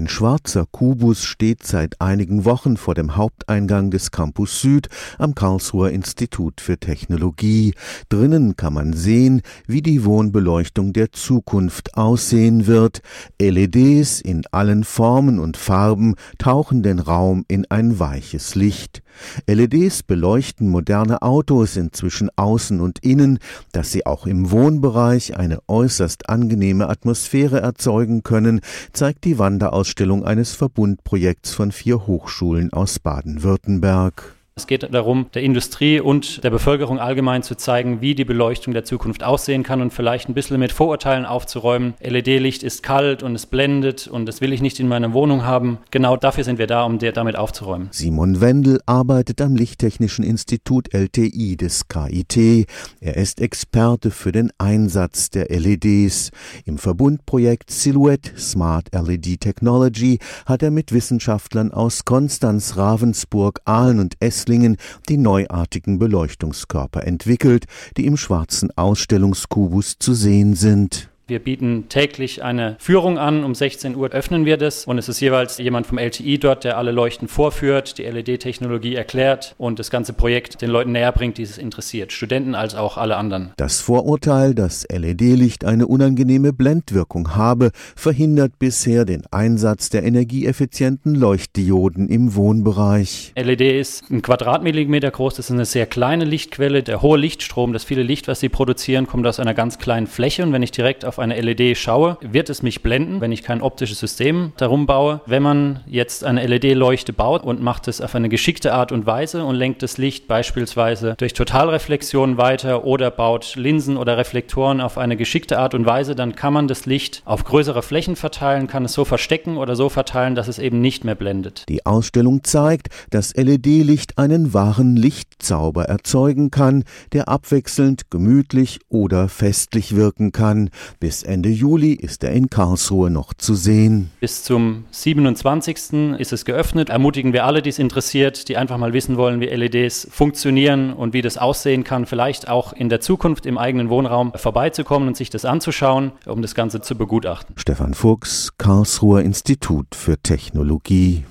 Ein schwarzer Kubus steht seit einigen Wochen vor dem Haupteingang des Campus Süd am Karlsruher Institut für Technologie. Drinnen kann man sehen, wie die Wohnbeleuchtung der Zukunft aussehen wird. LEDs in allen Formen und Farben tauchen den Raum in ein weiches Licht. LEDs beleuchten moderne Autos inzwischen außen und innen, dass sie auch im Wohnbereich eine äußerst angenehme Atmosphäre erzeugen können, zeigt die Wanderausstellung eines Verbundprojekts von vier Hochschulen aus Baden-Württemberg. Es geht darum, der Industrie und der Bevölkerung allgemein zu zeigen, wie die Beleuchtung der Zukunft aussehen kann und vielleicht ein bisschen mit Vorurteilen aufzuräumen. LED-Licht ist kalt und es blendet und das will ich nicht in meiner Wohnung haben. Genau dafür sind wir da, um damit aufzuräumen. Simon Wendel arbeitet am Lichttechnischen Institut LTI des KIT. Er ist Experte für den Einsatz der LEDs. Im Verbundprojekt Silhouette Smart LED Technology hat er mit Wissenschaftlern aus Konstanz, Ravensburg, Aalen und Esslingen Esslingen die neuartigen Beleuchtungskörper entwickelt, die im schwarzen Ausstellungskubus zu sehen sind. Wir bieten täglich eine Führung an. Um 16 Uhr öffnen wir das und es ist jeweils jemand vom LTI dort, der alle Leuchten vorführt, die LED-Technologie erklärt und das ganze Projekt den Leuten näher bringt, die es interessiert. Studenten als auch alle anderen. Das Vorurteil, dass LED-Licht eine unangenehme Blendwirkung habe, verhindert bisher den Einsatz der energieeffizienten Leuchtdioden im Wohnbereich. LED ist ein Quadratmillimeter groß. Das ist eine sehr kleine Lichtquelle. Der hohe Lichtstrom, das viele Licht, was sie produzieren, kommt aus einer ganz kleinen Fläche und wenn ich direkt auf eine LED schaue, wird es mich blenden, wenn ich kein optisches System darum baue. Wenn man jetzt eine LED-Leuchte baut und macht es auf eine geschickte Art und Weise und lenkt das Licht beispielsweise durch Totalreflexion weiter oder baut Linsen oder Reflektoren auf eine geschickte Art und Weise, dann kann man das Licht auf größere Flächen verteilen, kann es so verstecken oder so verteilen, dass es eben nicht mehr blendet. Die Ausstellung zeigt, dass LED-Licht einen wahren Lichtzauber erzeugen kann, der abwechselnd gemütlich oder festlich wirken kann. Bis Ende Juli ist er in Karlsruhe noch zu sehen. Bis zum 27. ist es geöffnet. Ermutigen wir alle, die es interessiert, die einfach mal wissen wollen, wie LEDs funktionieren und wie das aussehen kann, vielleicht auch in der Zukunft im eigenen Wohnraum vorbeizukommen und sich das anzuschauen, um das Ganze zu begutachten. Stefan Fuchs, Karlsruher Institut für Technologie.